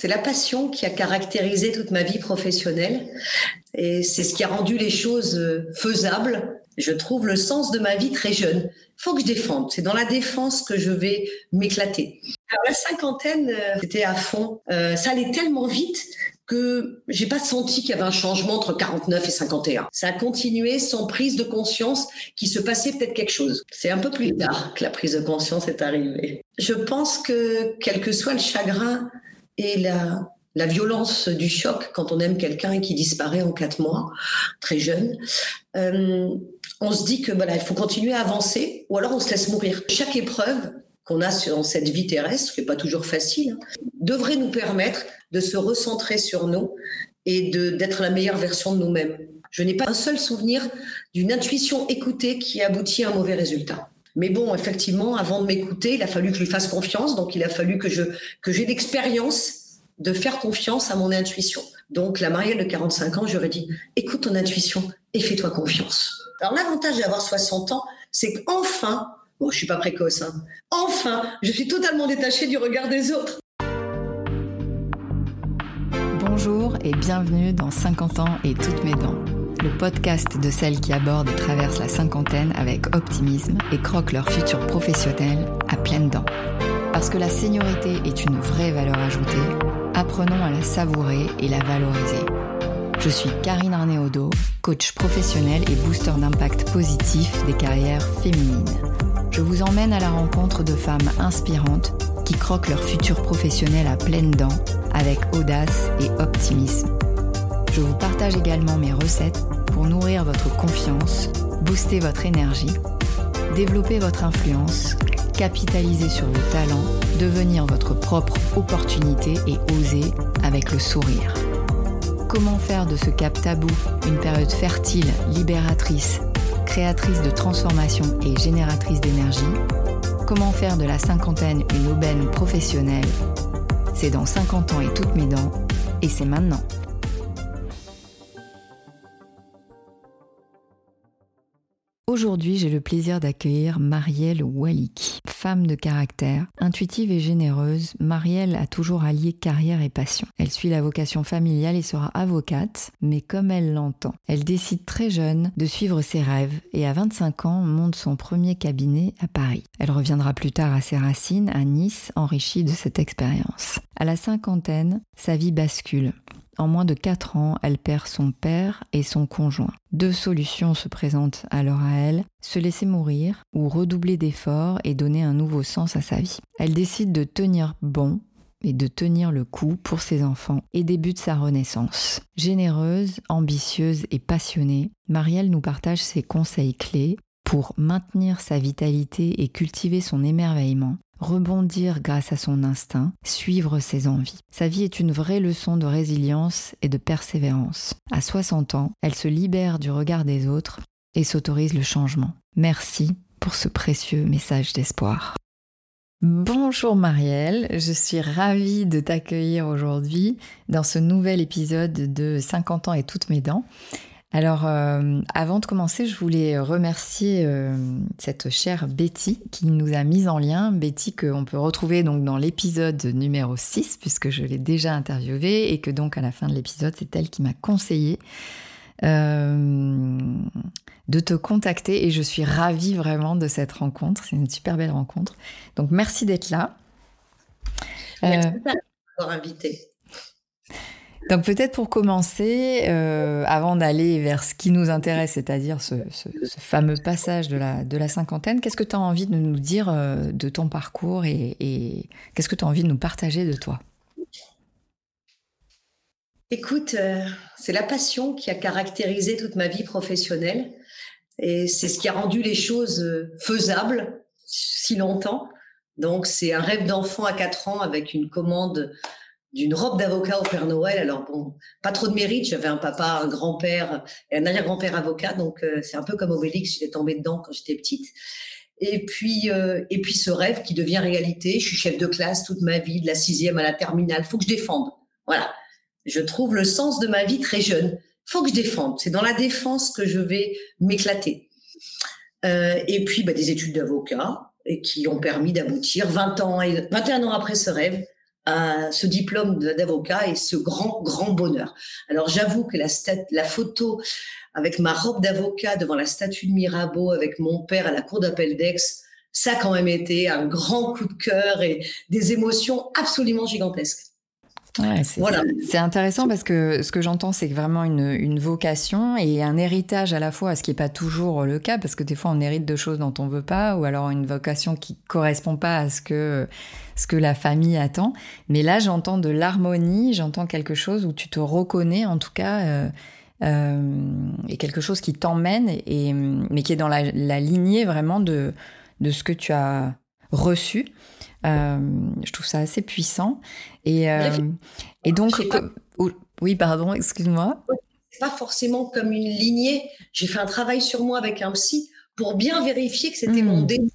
c'est la passion qui a caractérisé toute ma vie professionnelle et c'est ce qui a rendu les choses euh, faisables. Je trouve le sens de ma vie très jeune. Faut que je défende. C'est dans la défense que je vais m'éclater. La cinquantaine, euh, c'était à fond. Euh, ça allait tellement vite que j'ai pas senti qu'il y avait un changement entre 49 et 51. Ça a continué sans prise de conscience qu'il se passait peut-être quelque chose. C'est un peu plus tard que la prise de conscience est arrivée. Je pense que quel que soit le chagrin et la, violence du choc quand on aime quelqu'un qui disparaît en quatre mois, très jeune, euh, on se dit que voilà, il faut continuer à avancer ou alors on se laisse mourir. Chaque épreuve qu'on a dans cette vie terrestre, qui n'est pas toujours facile, hein, devrait nous permettre de se recentrer sur nous et d'être la meilleure version de nous-mêmes. Je n'ai pas un seul souvenir d'une intuition écoutée qui aboutit à un mauvais résultat. Mais bon, effectivement, avant de m'écouter, il a fallu que je lui fasse confiance, donc il a fallu que je que j'ai l'expérience de faire confiance à mon intuition. Donc la Marielle de 45 ans, j'aurais dit écoute ton intuition et fais-toi confiance. Alors l'avantage d'avoir 60 ans, c'est qu'enfin, bon, je suis pas précoce, hein, enfin, je suis totalement détachée du regard des autres. Bonjour et bienvenue dans 50 ans et toutes mes dents, le podcast de celles qui abordent et traversent la cinquantaine avec optimisme et croquent leur futur professionnel à pleines dents. Parce que la seniorité est une vraie valeur ajoutée, apprenons à la savourer et la valoriser. Je suis Karine Arnéodo, coach professionnel et booster d'impact positif des carrières féminines. Je vous emmène à la rencontre de femmes inspirantes qui croquent leur futur professionnel à pleines dents avec audace et optimisme. Je vous partage également mes recettes pour nourrir votre confiance, booster votre énergie, développer votre influence, capitaliser sur vos talents, devenir votre propre opportunité et oser avec le sourire. Comment faire de ce cap tabou une période fertile, libératrice, créatrice de transformation et génératrice d'énergie? Comment faire de la cinquantaine une aubaine professionnelle? C'est dans 50 ans et toutes mes dents, et c'est maintenant. Aujourd'hui, j'ai le plaisir d'accueillir Marielle Waliki. Femme de caractère, intuitive et généreuse, Marielle a toujours allié carrière et passion. Elle suit la vocation familiale et sera avocate, mais comme elle l'entend. Elle décide très jeune de suivre ses rêves et à 25 ans monte son premier cabinet à Paris. Elle reviendra plus tard à ses racines, à Nice, enrichie de cette expérience. À la cinquantaine, sa vie bascule. En moins de 4 ans, elle perd son père et son conjoint. Deux solutions se présentent alors à elle, se laisser mourir ou redoubler d'efforts et donner un nouveau sens à sa vie. Elle décide de tenir bon et de tenir le coup pour ses enfants et débute sa renaissance. Généreuse, ambitieuse et passionnée, Marielle nous partage ses conseils clés pour maintenir sa vitalité et cultiver son émerveillement, rebondir grâce à son instinct, suivre ses envies. Sa vie est une vraie leçon de résilience et de persévérance. À 60 ans, elle se libère du regard des autres et s'autorise le changement. Merci pour ce précieux message d'espoir. Bonjour Marielle, je suis ravie de t'accueillir aujourd'hui dans ce nouvel épisode de 50 ans et toutes mes dents. Alors, euh, avant de commencer, je voulais remercier euh, cette chère Betty qui nous a mis en lien. Betty qu'on peut retrouver donc dans l'épisode numéro 6, puisque je l'ai déjà interviewée et que donc à la fin de l'épisode, c'est elle qui m'a conseillé euh, de te contacter et je suis ravie vraiment de cette rencontre. C'est une super belle rencontre. Donc, merci d'être là. Merci d'avoir invité. Donc peut-être pour commencer, euh, avant d'aller vers ce qui nous intéresse, c'est-à-dire ce, fameux passage de la, cinquantaine, qu'est-ce que tu as envie de nous dire euh, de ton parcours et, qu'est-ce que tu as envie de nous partager de toi? Écoute, euh, c'est la passion qui a caractérisé toute ma vie professionnelle et c'est ce qui a rendu les choses faisables si longtemps. Donc c'est un rêve d'enfant à 4 ans avec une commande d'une robe d'avocat au Père Noël. Alors bon, pas trop de mérite. J'avais un papa, un grand-père et un arrière-grand-père avocat, donc euh, c'est un peu comme Obélix. J'étais tombée dedans quand j'étais petite. Et puis, euh, et puis ce rêve qui devient réalité. Je suis chef de classe toute ma vie, de la sixième à la terminale. Faut que je défende. Voilà. Je trouve le sens de ma vie très jeune. Faut que je défende. C'est dans la défense que je vais m'éclater. Euh, et puis, bah, des études d'avocat et qui ont permis d'aboutir 20 ans, et 21 ans après ce rêve ce diplôme d'avocat et ce grand, grand bonheur. Alors j'avoue que la, la photo avec ma robe d'avocat devant la statue de Mirabeau avec mon père à la cour d'appel d'Aix, ça a quand même été un grand coup de cœur et des émotions absolument gigantesques. Ouais, c'est voilà. intéressant parce que ce que j'entends, c'est vraiment une, une, vocation et un héritage à la fois, ce qui n'est pas toujours le cas, parce que des fois on hérite de choses dont on veut pas, ou alors une vocation qui correspond pas à ce que, ce que la famille attend. Mais là, j'entends de l'harmonie, j'entends quelque chose où tu te reconnais, en tout cas, euh, euh, et quelque chose qui t'emmène, et, mais qui est dans la, la lignée vraiment de, de ce que tu as reçu. Euh, je trouve ça assez puissant. Et, euh, et donc, oui, pardon, excuse-moi. Pas forcément comme une lignée. J'ai fait un travail sur moi avec un psy pour bien vérifier que c'était mon hmm. désir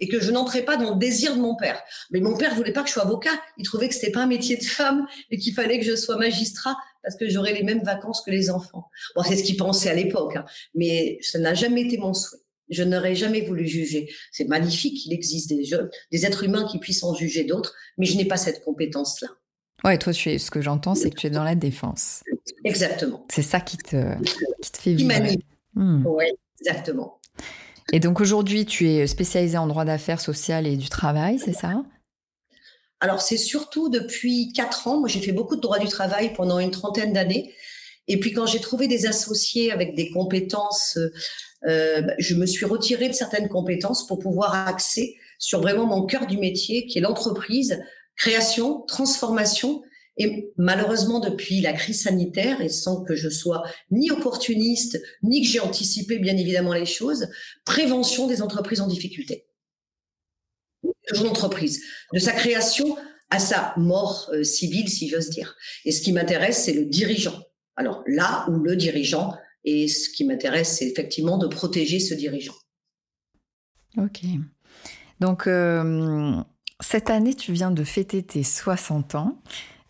et que je n'entrais pas dans le désir de mon père. Mais mon père voulait pas que je sois avocat. Il trouvait que c'était pas un métier de femme et qu'il fallait que je sois magistrat parce que j'aurais les mêmes vacances que les enfants. Bon, c'est ce qu'il pensait à l'époque, hein. mais ça n'a jamais été mon souhait. Je n'aurais jamais voulu juger. C'est magnifique qu'il existe des, jeunes, des êtres humains qui puissent en juger d'autres, mais je n'ai pas cette compétence-là. Ouais, toi, tu es, ce que j'entends, c'est que tu es dans la défense. Exactement. C'est ça qui te, qui te fait vivre. Hmm. Oui, exactement. Et donc aujourd'hui, tu es spécialisée en droit d'affaires sociales et du travail, c'est ça? Alors c'est surtout depuis quatre ans. Moi, j'ai fait beaucoup de droit du travail pendant une trentaine d'années. Et puis quand j'ai trouvé des associés avec des compétences euh, bah, je me suis retirée de certaines compétences pour pouvoir axer sur vraiment mon cœur du métier, qui est l'entreprise, création, transformation. Et malheureusement, depuis la crise sanitaire, et sans que je sois ni opportuniste, ni que j'ai anticipé bien évidemment les choses, prévention des entreprises en difficulté. De l'entreprise, de sa création à sa mort euh, civile, si j'ose dire. Et ce qui m'intéresse, c'est le dirigeant. Alors là où le dirigeant et ce qui m'intéresse, c'est effectivement de protéger ce dirigeant. Ok. Donc, euh, cette année, tu viens de fêter tes 60 ans.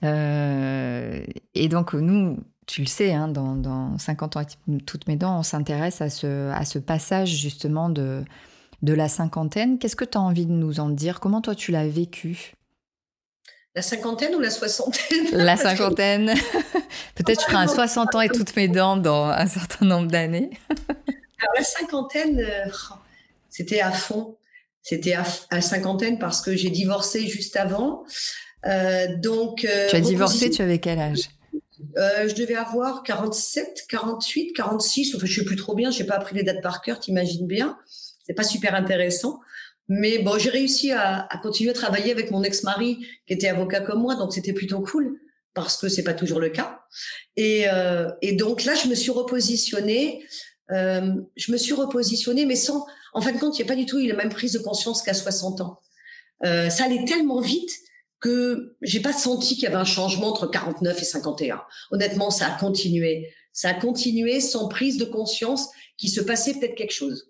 Euh, et donc, nous, tu le sais, hein, dans, 50 ans toutes mes dents, on s'intéresse à ce, à ce passage justement de, de la cinquantaine. Qu'est-ce que tu as envie de nous en dire? Comment toi, tu l'as vécu? La cinquantaine ou la soixantaine? La cinquantaine. Peut-être je ferai un 60 ans et toutes mes dents dans un certain nombre d'années. Alors la cinquantaine, euh, c'était à fond. C'était à, à, cinquantaine parce que j'ai divorcé juste avant. Euh, donc. Euh, tu as divorcé, tu avais quel âge? Je devais avoir 47, 48, 46. Enfin, je sais plus trop bien. J'ai pas appris les dates par cœur. T'imagines bien. C'est pas super intéressant. Mais bon, j'ai réussi à, à, continuer à travailler avec mon ex-mari qui était avocat comme moi, donc c'était plutôt cool parce que c'est pas toujours le cas. Et, euh, et, donc là, je me suis repositionnée. Euh, je me suis repositionnée, mais sans. En fin de compte, il n'y a pas du tout eu la même prise de conscience qu'à 60 ans. Euh, ça allait tellement vite que j'ai pas senti qu'il y avait un changement entre 49 et 51. Honnêtement, ça a continué. Ça a continué sans prise de conscience qu'il se passait peut-être quelque chose.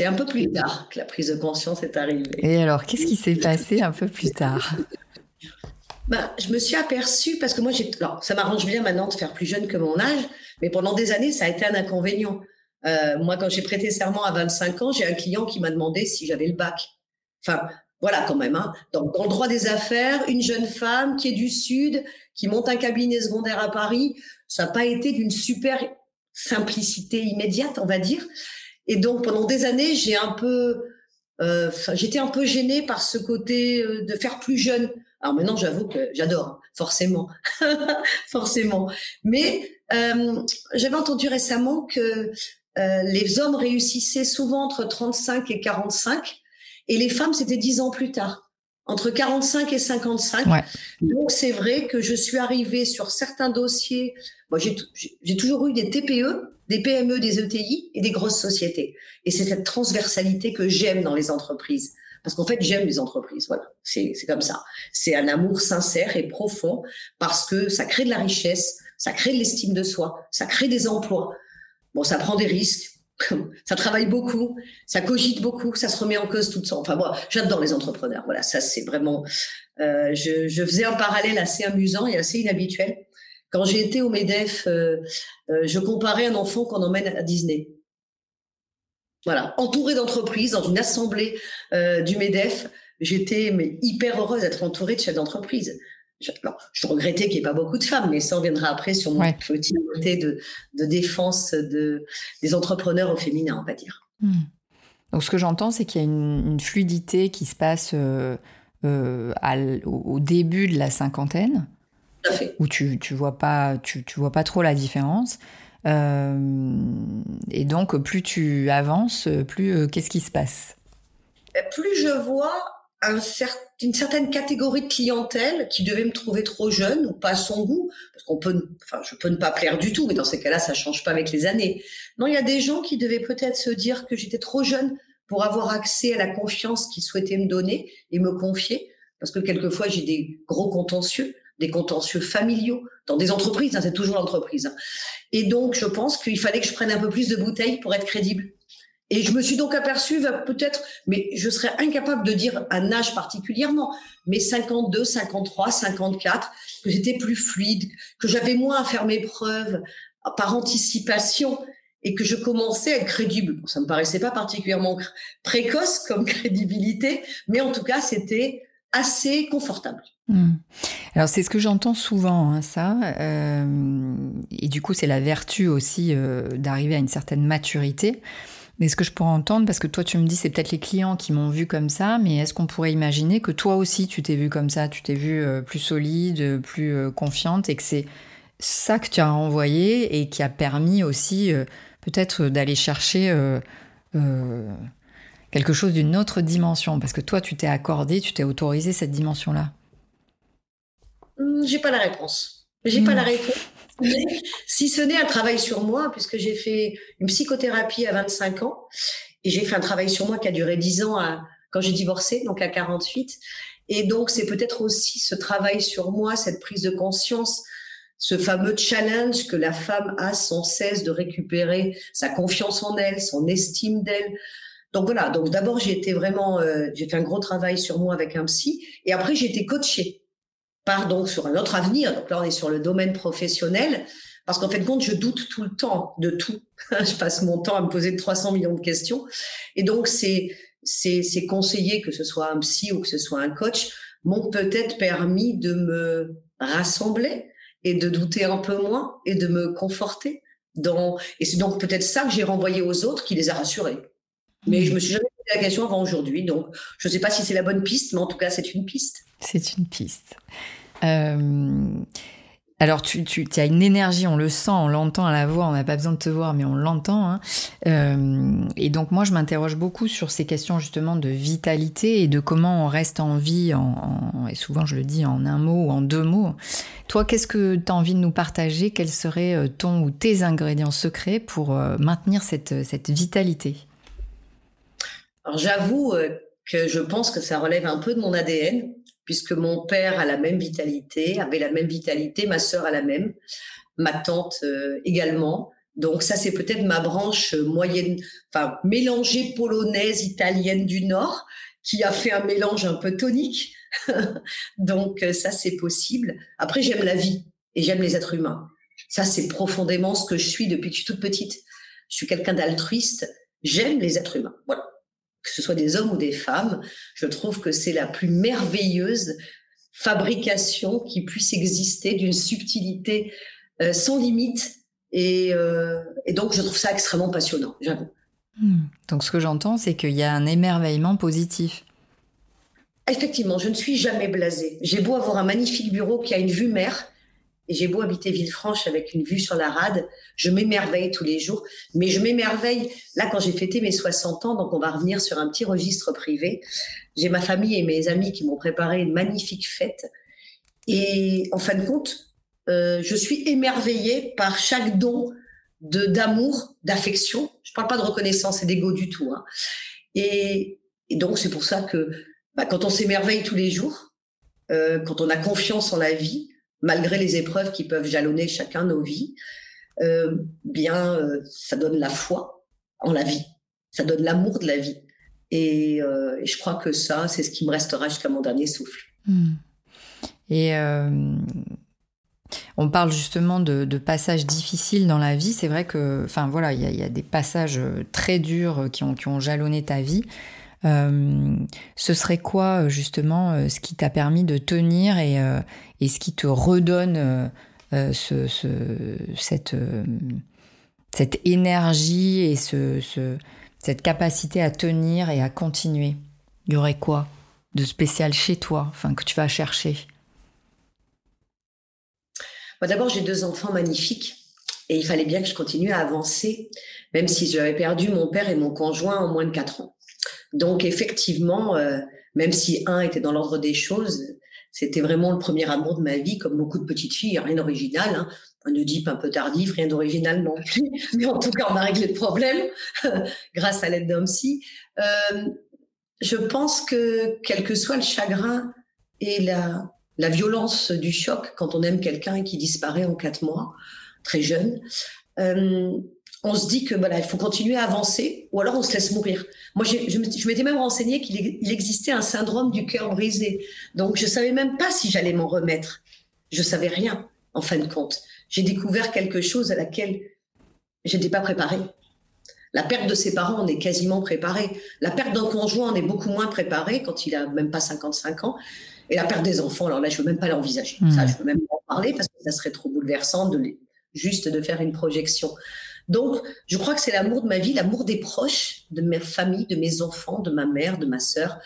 C'est un peu plus tard que la prise de conscience est arrivée. Et alors, qu'est-ce qui s'est passé un peu plus tard? Ben, je me suis aperçue, parce que moi, j'ai, ça m'arrange bien maintenant de faire plus jeune que mon âge, mais pendant des années, ça a été un inconvénient. Euh, moi, quand j'ai prêté serment à 25 ans, j'ai un client qui m'a demandé si j'avais le bac. Enfin, voilà quand même. Hein. Donc, dans le droit des affaires, une jeune femme qui est du Sud, qui monte un cabinet secondaire à Paris, ça n'a pas été d'une super simplicité immédiate, on va dire. Et donc pendant des années, j'ai un peu, euh, j'étais un peu gênée par ce côté euh, de faire plus jeune. Alors maintenant, j'avoue que j'adore, hein, forcément, forcément. Mais euh, j'avais entendu récemment que les hommes réussissaient souvent entre 35 et 45, et les femmes c'était 10 ans plus tard entre 45 et 55. Donc c'est vrai que je suis arrivée sur certains dossiers. Moi, j'ai toujours eu des TPE, des PME, des ETI et des grosses sociétés. Et c'est cette transversalité que j'aime dans les entreprises. Parce qu'en fait, j'aime les entreprises. Voilà, c'est comme ça. C'est un amour sincère et profond parce que ça crée de la richesse, ça crée de l'estime de soi, ça crée des emplois. Bon, ça prend des risques, ça travaille beaucoup, ça cogite beaucoup, ça se remet en cause tout le temps. Enfin moi, j'adore les entrepreneurs. Voilà, ça c'est vraiment. Euh, je, faisais un parallèle assez amusant et assez inhabituel. Quand j'ai été au Medef, euh, euh, je comparais un enfant qu'on emmène à Disney. Voilà, entouré d'entreprises, dans une assemblée du Medef, j'étais hyper heureuse d'être entourée de chefs d'entreprise. Je, je regrettais qu'il n'y ait pas beaucoup de femmes, mais ça reviendra après sur mon petit côté de, de défense de, des entrepreneurs au féminin, on va dire. Hmm. Donc, ce que j'entends, c'est qu'il y a une, fluidité qui se passe euh, euh, au, début de la cinquantaine, Tout à fait. où tu, tu vois pas, tu, tu vois pas trop la différence. Euh, et donc, plus tu avances, plus qu'est-ce qui se passe? Plus je vois une certaine catégorie de clientèle qui devait me trouver trop jeune ou pas à son goût, parce qu'on peut, enfin, je peux ne pas plaire du tout, mais dans ces cas-là, ça change pas avec les années. Non, il y a des gens qui devaient peut-être se dire que j'étais trop jeune pour avoir accès à la confiance qu'ils souhaitaient me donner et me confier, parce que quelquefois j'ai des gros contentieux, des contentieux familiaux dans des entreprises, hein, c'est toujours l'entreprise. Hein. Et donc, je pense qu'il fallait que je prenne un peu plus de bouteilles pour être crédible. Et je me suis donc aperçue, peut-être, mais je serais incapable de dire un âge particulièrement, mais 52, 53, 54, que j'étais plus fluide, que j'avais moins à faire mes preuves par anticipation et que je commençais à être crédible. Ça me paraissait pas particulièrement précoce comme crédibilité, mais en tout cas, c'était assez confortable. Hmm. Alors c'est ce que j'entends souvent, hein, ça. Euh, et du coup, c'est la vertu aussi euh, d'arriver à une certaine maturité. Mais ce que je pourrais entendre, parce que toi tu me dis c'est peut-être les clients qui m'ont vu comme ça, mais est-ce qu'on pourrait imaginer que toi aussi tu t'es vu comme ça, tu t'es vu euh, plus solide, plus euh, confiante, et que c'est ça que tu as envoyé et qui a permis aussi euh, peut-être d'aller chercher quelque chose d'une autre dimension, parce que toi tu t'es accordé, tu t'es autorisé cette dimension-là. Hmm, j'ai pas la réponse. J'ai pas la hmm. Si ce n'est un travail sur moi, puisque j'ai fait une psychothérapie à 25 ans et j'ai fait un travail sur moi qui a duré 10 ans quand j'ai divorcé, donc à 48. Et donc, c'est peut-être aussi ce travail sur moi, cette prise de conscience, ce fameux challenge que la femme a sans cesse de récupérer sa confiance en elle, son estime d'elle. Donc voilà, donc d'abord j'ai été vraiment, euh, j'ai fait un gros travail sur moi avec un psy, et après j'ai été coachée part donc sur un autre avenir. Donc là, on est sur le domaine professionnel. Parce qu'en fait, compte, je doute tout le temps de tout. je passe mon temps à me poser 300 millions de questions. Et donc, ces, ces, ces conseillers, que ce soit un psy ou que ce soit un coach, m'ont peut-être permis de me rassembler et de douter un peu moins et de me conforter. Dans... Et c'est donc peut-être ça que j'ai renvoyé aux autres qui les a rassurés. Mais je me suis jamais posé la question avant aujourd'hui. Donc, je ne sais pas si c'est la bonne piste, mais en tout cas, c'est une piste. C'est une piste. Euh, alors, tu, tu as une énergie, on le sent, on l'entend à la voix, on n'a pas besoin de te voir, mais on l'entend. Hein. Euh, et donc, moi, je m'interroge beaucoup sur ces questions justement de vitalité et de comment on reste en vie, en, et souvent je le dis en un mot ou en deux mots. Toi, qu'est-ce que tu as envie de nous partager? Quels seraient euh, ton ou tes ingrédients secrets pour maintenir cette, cette vitalité? Alors, j'avoue que je pense que ça relève un peu de mon ADN puisque mon père a la même vitalité, avait la même vitalité, ma sœur a la même, ma tante euh, également. Donc ça, c'est peut-être ma branche moyenne, enfin mélangée polonaise, italienne du Nord, qui a fait un mélange un peu tonique. Donc euh, ça, c'est possible. Après, j'aime la vie et j'aime les êtres humains. Ça, c'est profondément ce que je suis depuis que je suis toute petite. Je suis quelqu'un d'altruiste. J'aime les êtres humains. Voilà que ce soit des hommes ou des femmes, je trouve que c'est la plus merveilleuse fabrication qui puisse exister d'une subtilité euh, sans limite. Euh, et, donc, je trouve ça extrêmement passionnant, j'avoue. Hmm. Donc, ce que j'entends, c'est qu'il y a un émerveillement positif. Effectivement, je ne suis jamais blasée. J'ai beau avoir un magnifique bureau qui a une vue mer, et j'ai beau habiter Villefranche avec une vue sur la rade, je m'émerveille tous les jours. Mais je m'émerveille, là, quand j'ai fêté mes 60 ans, donc on va revenir sur un petit registre privé. J'ai ma famille et mes amis qui m'ont préparé une magnifique fête. Et en fin de compte, euh, je suis émerveillée par chaque don d'amour, d'affection. Je parle pas de reconnaissance et d'ego du tout. Hein. Et, donc c'est pour ça que bah, quand on s'émerveille tous les jours, euh, quand on a confiance en la vie, malgré les épreuves qui peuvent jalonner chacun nos vies, euh, bien, euh, ça donne la foi en la vie, ça donne l'amour de la vie. Et, euh, je crois que ça, c'est ce qui me restera jusqu'à mon dernier souffle. Hmm. Et on parle justement de, passages difficiles dans la vie. C'est vrai que, enfin voilà, il y, a des passages très durs qui ont, qui ont jalonné ta vie. Ce serait quoi justement ce qui t'a permis de tenir et, ce qui te redonne ce, cette, énergie et ce, cette capacité à tenir et à continuer? Il y aurait quoi de spécial chez toi, enfin que tu vas chercher? D'abord, j'ai deux enfants magnifiques et il fallait bien que je continue à avancer, même si j'avais perdu mon père et mon conjoint en moins de quatre ans. Donc effectivement, euh, même si un était dans l'ordre des choses, c'était vraiment le premier amour de ma vie, comme beaucoup de petites filles, rien d'original. Hein. Un Oedipe un peu tardif, rien d'original non plus. Mais en tout cas, on a réglé le problème grâce à l'aide d'un psy. Euh, je pense que quel que soit le chagrin et la, la violence du choc quand on aime quelqu'un qui disparaît en quatre mois, très jeune, euh, on se dit que voilà, il faut continuer à avancer ou alors on se laisse mourir. Moi, je, je m'étais même renseigné qu'il existait un syndrome du cœur brisé. Donc, je savais même pas si j'allais m'en remettre. Je savais rien, en fin de compte. J'ai découvert quelque chose à laquelle j'étais pas préparée. La perte de ses parents, on est quasiment préparé. La perte d'un conjoint, on est beaucoup moins préparé quand il a même pas 55 ans. Et la perte des enfants, alors là, je veux même pas l'envisager. Ça, hmm. je veux même pas en parler parce que ça serait trop bouleversant de les, juste de faire une projection. Donc, je crois que c'est l'amour de ma vie, l'amour des proches, de ma famille, de mes enfants, de ma mère, de ma sœur.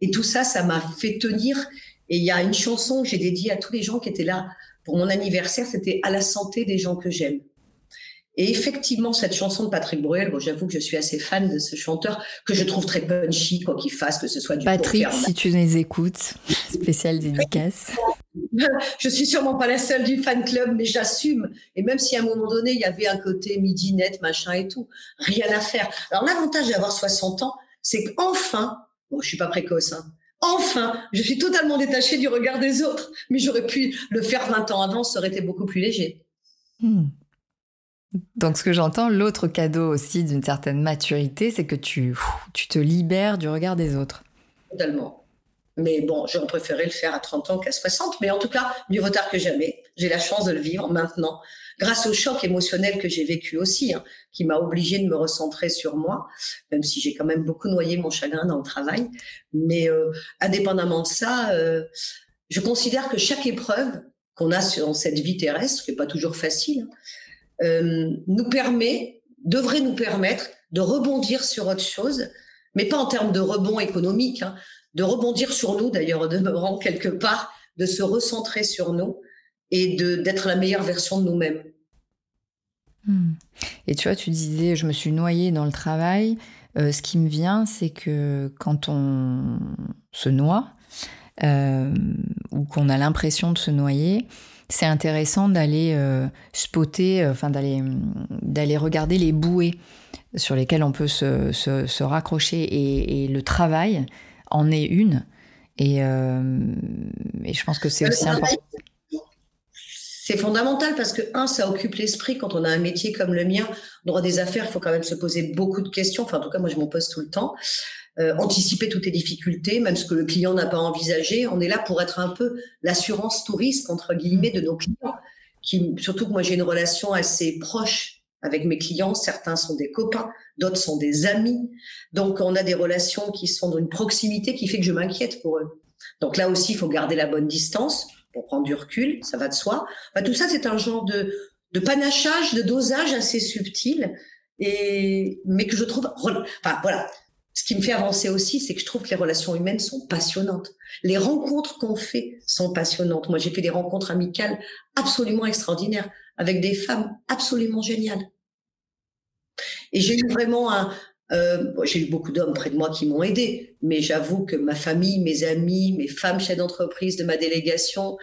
Et tout ça, ça m'a fait tenir. Et il y a une chanson que j'ai dédiée à tous les gens qui étaient là pour mon anniversaire, c'était à la santé des gens que j'aime. Et effectivement, cette chanson de Patrick Bruel, bon, j'avoue que je suis assez fan de ce chanteur, que je trouve très punchy, quoi qu'il fasse, que ce soit du Patrick, si tu les écoutes, spécial dédicace. je suis sûrement pas la seule du fan club, mais j'assume. Et même si à un moment donné, il y avait un côté midinette, machin et tout, rien à faire. Alors, l'avantage d'avoir 60 ans, c'est qu'enfin, bon, je suis pas précoce, hein, Enfin, je suis totalement détachée du regard des autres, mais j'aurais pu le faire 20 ans avant, ça aurait été beaucoup plus léger. Hmm. Donc, ce que j'entends, l'autre cadeau aussi d'une certaine maturité, c'est que tu, tu te libères du regard des autres. Totalement. Mais bon, j'aurais préféré le faire à 30 ans qu'à 60. Mais en tout cas, mieux vaut tard que jamais. J'ai la chance de le vivre maintenant, grâce au choc émotionnel que j'ai vécu aussi, hein, qui m'a obligé de me recentrer sur moi, même si j'ai quand même beaucoup noyé mon chagrin dans le travail. Mais euh, indépendamment de ça, euh, je considère que chaque épreuve qu'on a sur cette vie terrestre, qui n'est pas toujours facile, euh, nous permet, devrait nous permettre de rebondir sur autre chose, mais pas en termes de rebond économique, hein, de rebondir sur nous, d'ailleurs, de me rendre quelque part, de se recentrer sur nous et d'être la meilleure version de nous-mêmes. Hmm. Et tu vois, tu disais, je me suis noyée dans le travail. Euh, ce qui me vient, c'est que quand on se noie, euh, ou qu'on a l'impression de se noyer, c'est intéressant d'aller euh, spotter, enfin d'aller d'aller regarder les bouées sur lesquelles on peut se, se, raccrocher et, le travail en est une. Et, euh, et je pense que c'est aussi important. C'est fondamental parce que, un, ça occupe l'esprit. Quand on a un métier comme le mien, droit des affaires, il faut quand même se poser beaucoup de questions. Enfin, en tout cas, moi, je m'en pose tout le temps. Euh, anticiper toutes les difficultés, même ce que le client n'a pas envisagé. On est là pour être un peu l'assurance touriste, entre guillemets, de nos clients. Qui, surtout que moi, j'ai une relation assez proche avec mes clients. Certains sont des copains, d'autres sont des amis. Donc, on a des relations qui sont d'une proximité qui fait que je m'inquiète pour eux. Donc là aussi, il faut garder la bonne distance pour prendre du recul, ça va de soi. tout ça, c'est un genre de, de panachage, de dosage assez subtil, et, mais que je trouve... Enfin, voilà. Ce qui me fait avancer aussi, c'est que je trouve que les relations humaines sont passionnantes. Les rencontres qu'on fait sont passionnantes. Moi, j'ai fait des rencontres amicales absolument extraordinaires avec des femmes absolument géniales. Et j'ai eu vraiment un, euh, j'ai eu beaucoup d'hommes près de moi qui m'ont aidé, mais j'avoue que ma famille, mes amis, mes femmes chefs d'entreprise de ma délégation,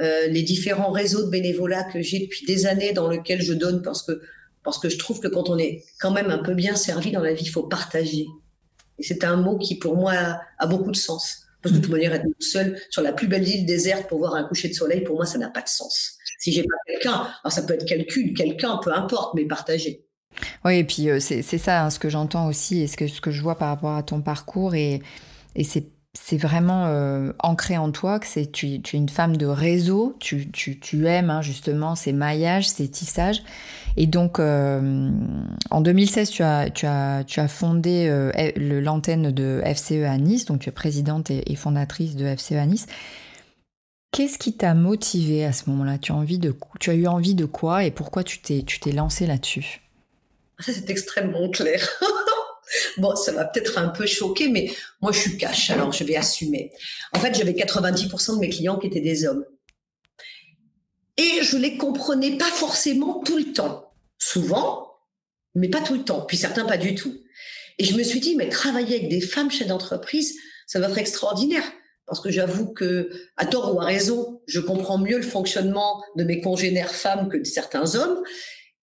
euh, les différents réseaux de bénévolat que j'ai depuis des années dans lesquels je donne parce que parce que je trouve que quand on est quand même un peu bien servi dans la vie, il faut partager. Et c'est un mot qui pour moi a, beaucoup de sens. Parce que de toute manière, être seul sur la plus belle île déserte pour voir un coucher de soleil, pour moi, ça n'a pas de sens. Si j'ai pas quelqu'un, alors ça peut être quelqu'un, quelqu'un, peu importe, mais partager. Oui, et puis euh, c'est ça hein, ce que j'entends aussi et ce que, ce que je vois par rapport à ton parcours. Et, et c'est vraiment euh, ancré en toi, que c'est tu, es une femme de réseau, tu, aimes hein, justement ces maillages, ces tissages. Et donc, euh, en 2016, tu as, tu as, tu as fondé euh, l'antenne de FCE à Nice, donc tu es présidente et, fondatrice de FCE à Nice. Qu'est-ce qui t'a motivé à ce moment-là? Tu as, eu envie de quoi et pourquoi tu t'es, lancée là-dessus? Ça, c'est extrêmement clair. Bon, ça va peut-être un peu choquer, mais moi, je suis cash, alors je vais assumer. En fait, j'avais 90% de mes clients qui étaient des hommes. Et je les comprenais pas forcément tout le temps. Souvent, mais pas tout le temps. Puis certains, pas du tout. Et je me suis dit, mais travailler avec des femmes chefs d'entreprise, ça va être extraordinaire. Parce que j'avoue que, à tort ou à raison, je comprends mieux le fonctionnement de mes congénères femmes que de certains hommes.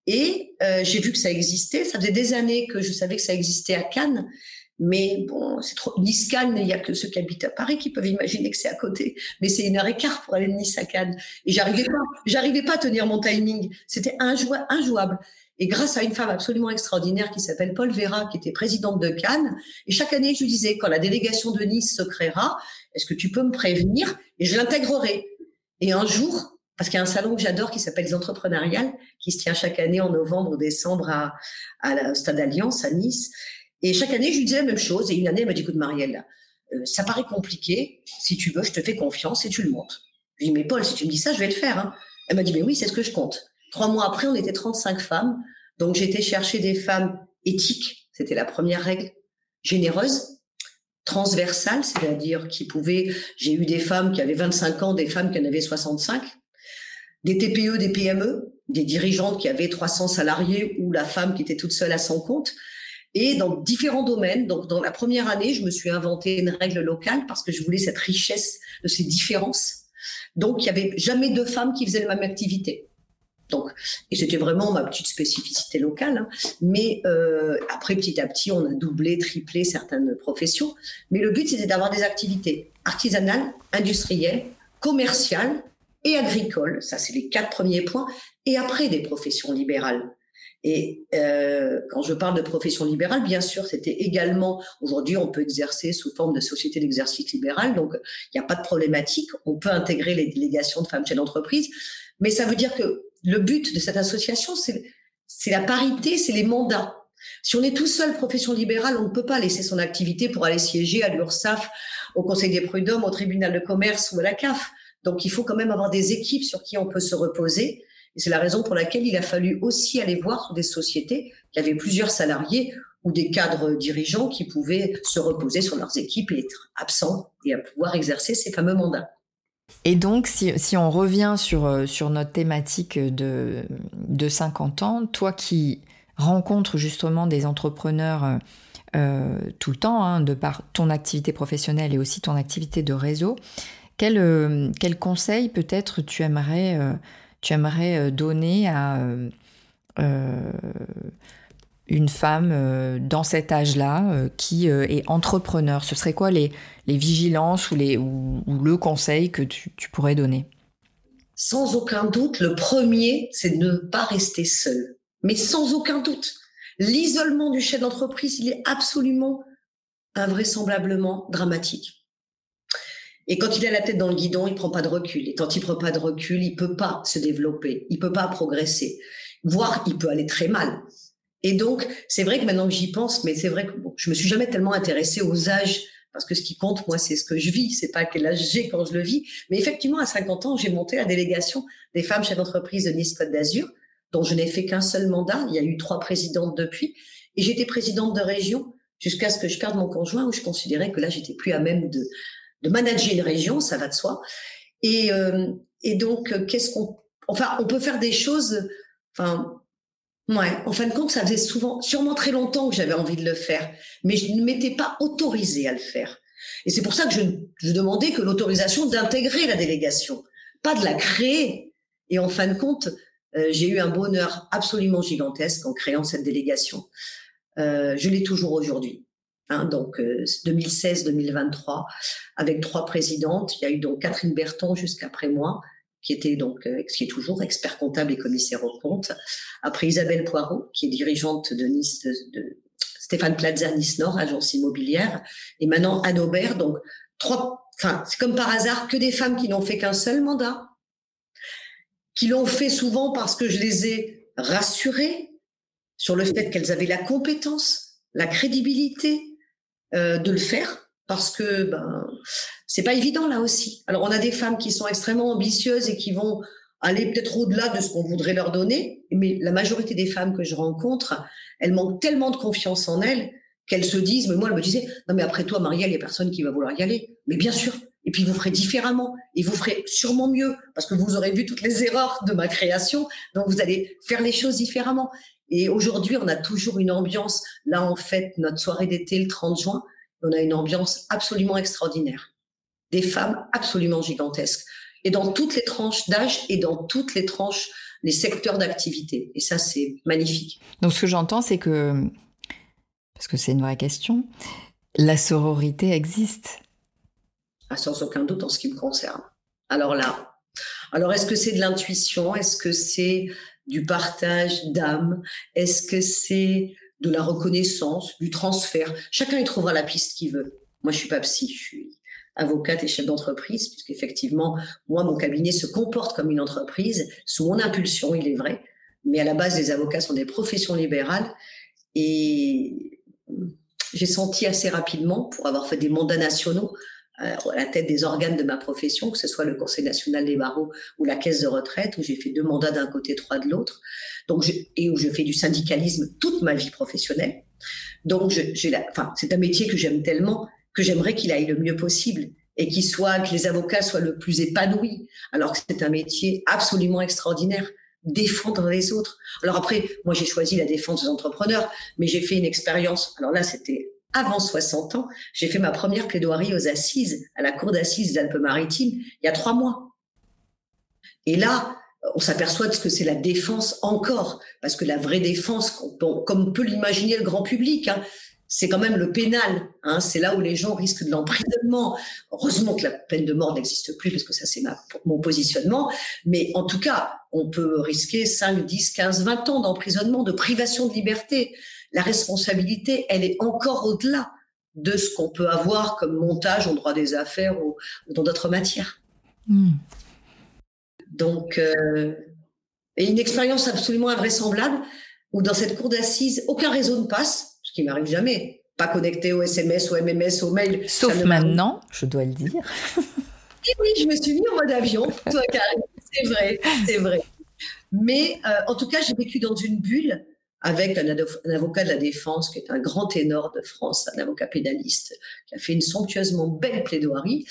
Et euh, j'ai vu que ça existait. Ça faisait des années que je savais que ça existait à Cannes. Mais bon, c'est trop. Nice Cannes, il y a que ceux qui habitent à Paris qui peuvent imaginer que c'est à côté. Mais c'est une heure et quart pour aller de Nice à Cannes. Et j'arrivais pas, j'arrivais pas à tenir mon timing. C'était injouable. Et grâce à une femme absolument extraordinaire qui s'appelle Paul Vera, qui était présidente de Cannes, et chaque année, je lui disais, quand la délégation de Nice se créera, est-ce que tu peux me prévenir? Et je l'intégrerai. Et un jour, parce qu'il y a un salon que j'adore qui s'appelle les Entrepreneuriales, qui se tient chaque année en novembre ou décembre à, à la Stade Alliance à Nice. Et chaque année, je lui disais la même chose. Et une année, elle m'a dit, écoute, Marielle, euh, ça paraît compliqué. Si tu veux, je te fais confiance et tu le montes. Je lui dis, mais Paul, si tu me dis ça, je vais le faire. Hein. Elle m'a dit, mais oui, c'est ce que je compte. Trois mois après, on était 35 femmes. Donc, été chercher des femmes éthiques. C'était la première règle. Généreuses, transversales, c'est-à-dire qui pouvaient, j'ai eu des femmes qui avaient 25 ans, des femmes qui en avaient 65, des TPE, des PME, des dirigeantes qui avaient 300 salariés ou la femme qui était toute seule à son compte. Et dans différents domaines. Donc, dans la première année, je me suis inventé une règle locale parce que je voulais cette richesse de ces différences. Donc, il n'y avait jamais deux femmes qui faisaient la même activité. Donc, et c'était vraiment ma petite spécificité locale. Hein. Mais euh, après, petit à petit, on a doublé, triplé certaines professions. Mais le but, c'était d'avoir des activités artisanales, industrielles, commerciales et agricole, ça c'est les quatre premiers points, et après des professions libérales. Et euh, quand je parle de profession libérale, bien sûr, c'était également, aujourd'hui, on peut exercer sous forme de société d'exercice libéral, donc il n'y a pas de problématique, on peut intégrer les délégations de femmes chefs d'entreprise, mais ça veut dire que le but de cette association, c'est la parité, c'est les mandats. Si on est tout seul profession libérale, on ne peut pas laisser son activité pour aller siéger à l'URSSAF, au Conseil des prud'hommes, au tribunal de commerce ou à la CAF. Donc, il faut quand même avoir des équipes sur qui on peut se reposer. Et c'est la raison pour laquelle il a fallu aussi aller voir des sociétés qui avaient plusieurs salariés ou des cadres dirigeants qui pouvaient se reposer sur leurs équipes et être absents et à pouvoir exercer ces fameux mandats. Et donc, si, on revient sur, euh, notre thématique de, de 50 ans, toi qui rencontres justement des entrepreneurs euh, euh, tout le temps, hein, de par ton activité professionnelle et aussi ton activité de réseau, quel, conseil peut-être tu aimerais, tu aimerais donner à une femme dans cet âge-là qui est entrepreneur Ce serait quoi les, vigilances ou, le conseil que tu, tu pourrais donner? Sans aucun doute, le premier, c'est de ne pas rester seul. Mais sans aucun doute. L'isolement du chef d'entreprise, il est absolument invraisemblablement dramatique. Et quand il a la tête dans le guidon, il prend pas de recul. Et quand il prend pas de recul, il peut pas se développer, il peut pas progresser, voire il peut aller très mal. Et donc, c'est vrai que maintenant que j'y pense, mais c'est vrai que bon, je me suis jamais tellement intéressée aux âges parce que ce qui compte, moi, c'est ce que je vis, c'est pas quel âge j'ai quand je le vis. Mais effectivement, à 50 ans, j'ai monté la délégation des femmes chefs d'entreprise de Nice Côte d'Azur, dont je n'ai fait qu'un seul mandat. Il y a eu trois présidentes depuis, et j'étais présidente de région jusqu'à ce que je perde mon conjoint, où je considérais que là, j'étais plus à même de manager une région, ça va de soi. Et, euh, et donc, euh, qu'est-ce qu'on, enfin, on peut faire des choses, enfin, ouais, en fin de compte, ça faisait souvent, sûrement très longtemps que j'avais envie de le faire, mais je ne m'étais pas autorisée à le faire. Et c'est pour ça que je, je demandais que l'autorisation d'intégrer la délégation, pas de la créer. Et en fin de compte, euh, j'ai eu un bonheur absolument gigantesque en créant cette délégation. Euh, je l'ai toujours aujourd'hui. Hein, donc 2016-2023, euh, avec trois présidentes. Il y a eu donc Catherine Berton jusqu'après moi, qui était donc, euh, qui est toujours expert comptable et commissaire aux comptes. Après Isabelle Poirot, qui est dirigeante de Nice, de, Stéphane Plaza Nice Nord, agence immobilière. Et maintenant Anne Aubert, donc trois, enfin, c'est comme par hasard que des femmes qui n'ont fait qu'un seul mandat, qui l'ont fait souvent parce que je les ai rassurées sur le fait qu'elles avaient la compétence, la crédibilité euh, de le faire, parce que ben c'est pas évident là aussi. Alors on a des femmes qui sont extrêmement ambitieuses et qui vont aller peut-être au-delà de ce qu'on voudrait leur donner, mais la majorité des femmes que je rencontre, elles manquent tellement de confiance en elles qu'elles se disent, mais moi, elle me disait, non, mais après toi, Marielle, il n'y a personne qui va vouloir y aller. Mais bien sûr. Et puis, vous ferez différemment. Et vous ferez sûrement mieux parce que vous aurez vu toutes les erreurs de ma création. Donc, vous allez faire les choses différemment. Et aujourd'hui, on a toujours une ambiance. Là, en fait, notre soirée d'été, le 30 juin, on a une ambiance absolument extraordinaire. Des femmes absolument gigantesques. Et dans toutes les tranches d'âge et dans toutes les tranches, les secteurs d'activité. Et ça, c'est magnifique. Donc, ce que j'entends, c'est que parce que c'est une vraie question, la sororité existe ah, Sans aucun doute en ce qui me concerne. Alors là, alors est-ce que c'est de l'intuition? Est-ce que c'est du partage d'âme? Est-ce que c'est de la reconnaissance, du transfert. Chacun y trouvera la piste qu'il veut. Moi, je suis pas psy, je suis avocate et chef d'entreprise, puisqu'effectivement, moi, mon cabinet se comporte comme une entreprise, sous mon impulsion, il est vrai, mais à la base, les avocats sont des professions libérales, et j'ai senti assez rapidement, pour avoir fait des mandats nationaux à la tête des organes de ma profession, que ce soit le Conseil national des barreaux ou la caisse de retraite, où j'ai fait deux mandats d'un côté, trois de l'autre, donc et où je fais du syndicalisme toute ma vie professionnelle. Donc, c'est un métier que j'aime tellement que j'aimerais qu'il aille le mieux possible et qu'il soit, que les avocats soient le plus épanouis, alors que c'est un métier absolument extraordinaire défendre les autres. Alors après, moi j'ai choisi la défense des entrepreneurs, mais j'ai fait une expérience. Alors là, c'était avant 60 ans. J'ai fait ma première plaidoirie aux assises, à la cour d'assises des Alpes-Maritimes, il y a trois mois. Et là, on s'aperçoit de ce que c'est la défense encore, parce que la vraie défense, comme peut l'imaginer le grand public, hein, c'est quand même le pénal. Hein, c'est là où les gens risquent de l'emprisonnement. Heureusement que la peine de mort n'existe plus, parce que ça, c'est mon positionnement. Mais en tout cas, on peut risquer 5, 10, 15, 20 ans d'emprisonnement, de privation de liberté. La responsabilité, elle est encore au-delà de ce qu'on peut avoir comme montage en droit des affaires ou, dans d'autres matières. Hmm. Donc, euh, et une expérience absolument invraisemblable où dans cette cour d'assises, aucun réseau ne passe qui m'arrive jamais. Pas connecté au SMS, au MMS, au mail. Sauf maintenant, je dois le dire. oui, oui, je me suis mis en mode avion, c'est vrai, c'est vrai. Mais euh, en tout cas, j'ai vécu dans une bulle avec un, avocat de la défense qui est un grand ténor de France, un avocat pénaliste, qui a fait une somptueusement belle plaidoirie.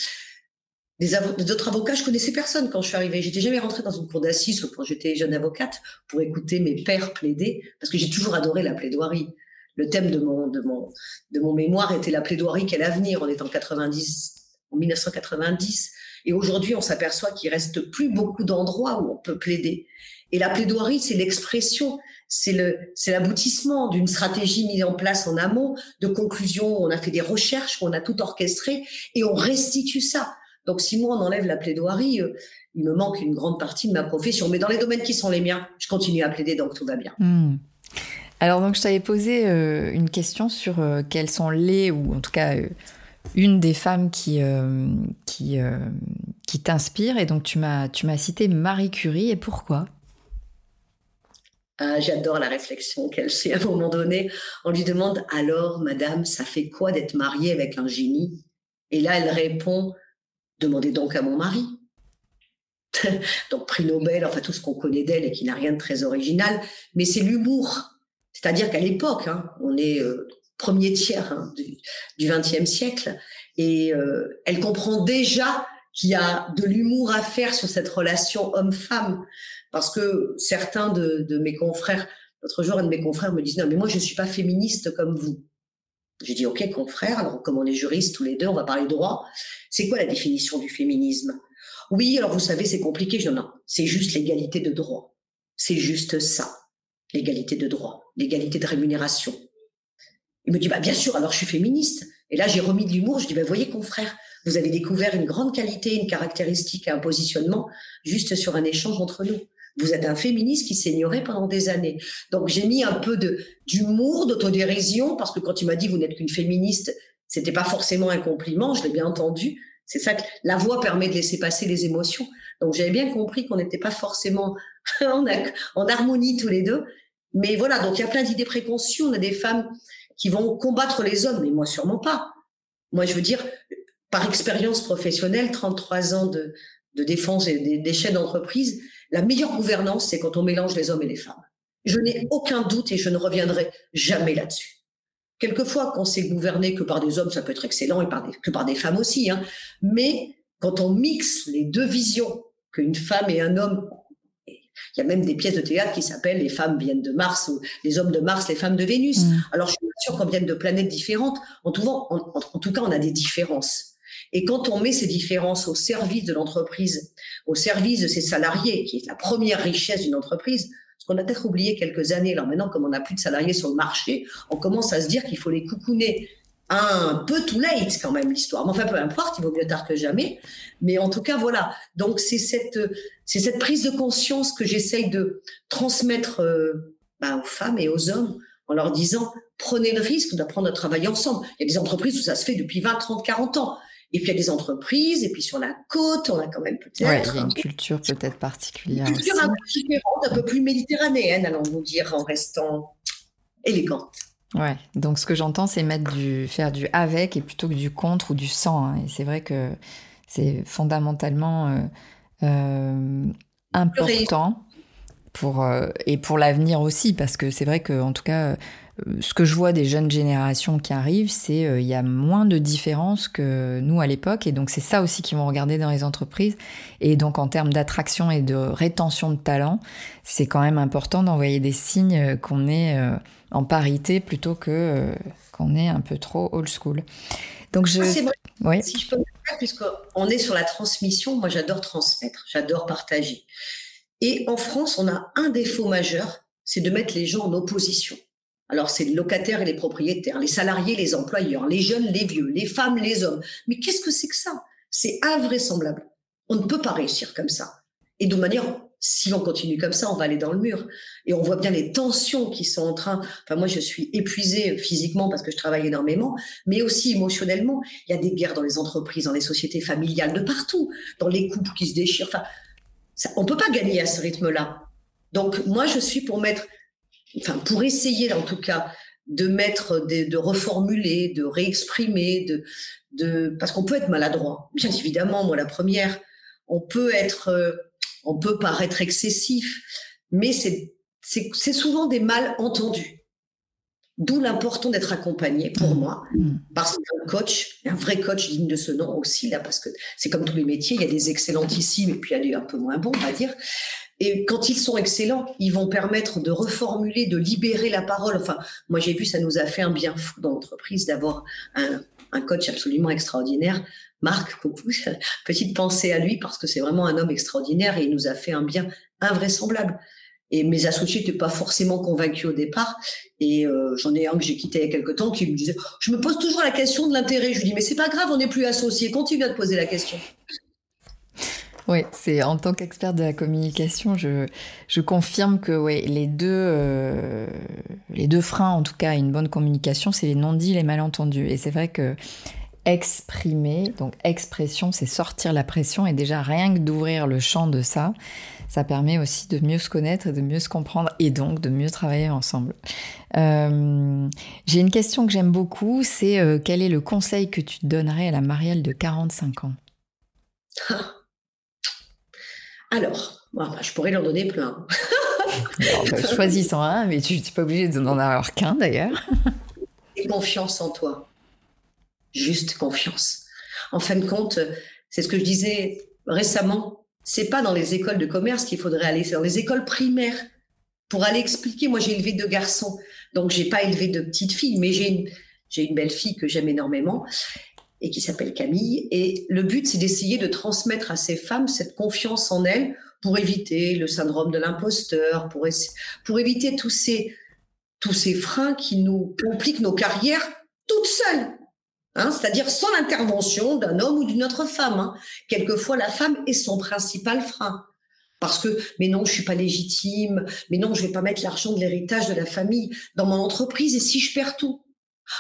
Des, autres avocats, je connaissais personne quand je suis arrivée. J'étais jamais rentrée dans une cour d'assises quand j'étais jeune avocate pour écouter mes pères plaider, parce que j'ai toujours adoré la plaidoirie le thème de mon, de mon, de mon mémoire était la plaidoirie quel avenir. On est en 90, en 1990. Et aujourd'hui, on s'aperçoit qu'il reste plus beaucoup d'endroits où on peut plaider. Et la plaidoirie, c'est l'expression, c'est le, l'aboutissement d'une stratégie mise en place en amont, de conclusion. On a fait des recherches, on a tout orchestré et on restitue ça. Donc, si moi on enlève la plaidoirie, euh, il me manque une grande partie de ma profession. Mais dans les domaines qui sont les miens, je continue à plaider, donc tout va bien. Hmm. Alors donc je t'avais posé euh, une question sur euh, quelles sont les, ou en tout cas une des femmes qui, qui, qui t'inspire, et donc tu m'as, tu m'as cité Marie Curie, et pourquoi? Ah, J'adore la réflexion qu'elle fait à un moment donné. On lui demande alors, Madame, ça fait quoi d'être mariée avec un génie? Et là, elle répond, demandez donc à mon mari. donc prix Nobel, enfin tout ce qu'on connaît d'elle et qui n'a rien de très original, mais c'est l'humour. C'est-à-dire qu'à l'époque, hein, on est euh, premier tiers hein, du XXe siècle, et euh, elle comprend déjà qu'il y a de l'humour à faire sur cette relation homme-femme, parce que certains de, mes confrères, l'autre jour, un de mes confrères me disait non mais moi je suis pas féministe comme vous. J'ai dit ok confrère, alors comme on est juristes tous les deux, on va parler droit. C'est quoi la définition du féminisme? Oui, alors vous savez c'est compliqué. Je dis non, c'est juste l'égalité de droit. C'est juste ça l'égalité de droit, l'égalité de rémunération. Il me dit, bah, bien sûr, alors je suis féministe. Et là, j'ai remis de l'humour. Je dis, bah, voyez, confrère, vous avez découvert une grande qualité, une caractéristique un positionnement juste sur un échange entre nous. Vous êtes un féministe qui s'ignorait pendant des années. Donc, j'ai mis un peu d'humour, d'autodérision, parce que quand il m'a dit, vous n'êtes qu'une féministe, C'était pas forcément un compliment, je l'ai bien entendu. C'est ça que la voix permet de laisser passer les émotions. Donc j'avais bien compris qu'on n'était pas forcément en, en harmonie tous les deux. Mais voilà, donc il y a plein d'idées préconçues. On a des femmes qui vont combattre les hommes, mais moi sûrement pas. Moi, je veux dire, par expérience professionnelle, 33 ans de, défense et d'échec d'entreprise, la meilleure gouvernance, c'est quand on mélange les hommes et les femmes. Je n'ai aucun doute et je ne reviendrai jamais là-dessus. Quelquefois, quand c'est gouverné que par des hommes, ça peut être excellent et par que par des femmes aussi. Hein. Mais quand on mixe les deux visions, qu'une femme et un homme, il y a même des pièces de théâtre qui s'appellent Les femmes viennent de Mars ou Les hommes de Mars, les femmes de Vénus. Mm. Alors, je suis sûre qu'on vienne de planètes différentes. En tout, en tout cas, on a des différences. Et quand on met ces différences au service de l'entreprise, au service de ses salariés, qui est la première richesse d'une entreprise, ce qu'on a peut-être oublié quelques années, maintenant, comme on n'a plus de salariés sur le marché, on commence à se dire qu'il faut les coucouner un peu too late quand même l'histoire. Mais enfin, peu importe, il vaut mieux tard que jamais. Mais en tout cas, voilà. Donc c'est cette c'est cette prise de conscience que j'essaye de transmettre euh, bah, aux femmes et aux hommes en leur disant prenez le risque d'apprendre à travailler ensemble. Il y a des entreprises où ça se fait depuis 20, 30, 40 ans. Et puis il y a des entreprises, et puis sur la côte, on a quand même peut-être. Ouais, il y a une culture peut-être particulière. Une culture un peu différente, un peu plus méditerranéenne, allons-nous dire, en restant élégante. Ouais, donc ce que j'entends, c'est mettre du, faire du avec et plutôt que du contre ou du sans. Hein. Et c'est vrai que c'est fondamentalement euh, euh, important pour, euh, et pour l'avenir aussi, parce que c'est vrai qu'en tout cas, ce que je vois des jeunes générations qui arrivent, c'est euh, il y a moins de différences que nous à l'époque, et donc c'est ça aussi qu'ils vont regarder dans les entreprises. Et donc en termes d'attraction et de rétention de talent, c'est quand même important d'envoyer des signes qu'on est euh, en parité plutôt que euh, qu'on est un peu trop old school. Donc je, ah, vrai. si je peux puisqu'on est sur la transmission, moi j'adore transmettre, j'adore partager. Et en France, on a un défaut majeur, c'est de mettre les gens en opposition. Alors, c'est les locataires et les propriétaires, les salariés, les employeurs, les jeunes, les vieux, les femmes, les hommes. Mais qu'est-ce que c'est que ça? C'est invraisemblable. On ne peut pas réussir comme ça. Et de manière, si on continue comme ça, on va aller dans le mur. Et on voit bien les tensions qui sont en train. Enfin, moi, je suis épuisée physiquement parce que je travaille énormément, mais aussi émotionnellement. Il y a des guerres dans les entreprises, dans les sociétés familiales, de partout, dans les couples qui se déchirent. Enfin, ça, on peut pas gagner à ce rythme-là. Donc, moi, je suis pour mettre enfin pour essayer en tout cas de mettre, de, reformuler, de réexprimer, de, de parce qu'on peut être maladroit, bien évidemment, moi la première, on peut être, euh, on peut paraître excessif, mais c'est c'est souvent des mal entendus. D'où l'important d'être accompagné pour mmh. moi, mmh. parce qu'un coach, un vrai coach digne de ce nom aussi, là, parce que c'est comme tous les métiers, il y a des excellentissimes et puis il y a des un peu moins bons, on va dire. Et quand ils sont excellents, ils vont permettre de reformuler, de libérer la parole. Enfin, moi j'ai vu, ça nous a fait un bien fou dans l'entreprise d'avoir un, un, coach absolument extraordinaire. Marc, coucou, petite pensée à lui parce que c'est vraiment un homme extraordinaire et il nous a fait un bien invraisemblable. Et mes associés n'étaient pas forcément convaincus au départ. Et euh, j'en ai un que j'ai quitté il y a quelque temps qui me disait Je me pose toujours la question de l'intérêt. Je lui dis Mais c'est pas grave, on n'est plus associés. Continue à te poser la question. Oui, c'est en tant qu'expert de la communication, je, confirme que ouais, les, deux, euh, les deux freins, en tout cas, à une bonne communication, c'est les non-dits, les malentendus. Et c'est vrai que exprimer, donc expression, c'est sortir la pression. Et déjà, rien que d'ouvrir le champ de ça, ça permet aussi de mieux se connaître et de mieux se comprendre et donc de mieux travailler ensemble. Euh, j'ai une question que j'aime beaucoup, c'est euh, quel est le conseil que tu donnerais à la Marielle de 45 ans? Alors, bah, je pourrais leur donner plein. Bah, choisissant un, mais tu n'es pas obligé d'en avoir qu'un d'ailleurs. Et confiance en toi. Juste confiance. En fin de compte, c'est ce que je disais récemment. C'est pas dans les écoles de commerce qu'il faudrait aller, c'est dans les écoles primaires pour aller expliquer. Moi, j'ai élevé deux garçons, donc j'ai pas élevé de petites filles, mais j'ai une, j'ai une belle fille que j'aime énormément et qui s'appelle Camille. Et le but, c'est d'essayer de transmettre à ces femmes cette confiance en elles pour éviter le syndrome de l'imposteur, pour, éviter tous ces, tous ces freins qui nous compliquent nos carrières toutes seules. Hein, c'est-à-dire sans l'intervention d'un homme ou d'une autre femme. Hein. Quelquefois, la femme est son principal frein. Parce que, mais non, je suis pas légitime, mais non, je vais pas mettre l'argent de l'héritage de la famille dans mon entreprise, et si je perds tout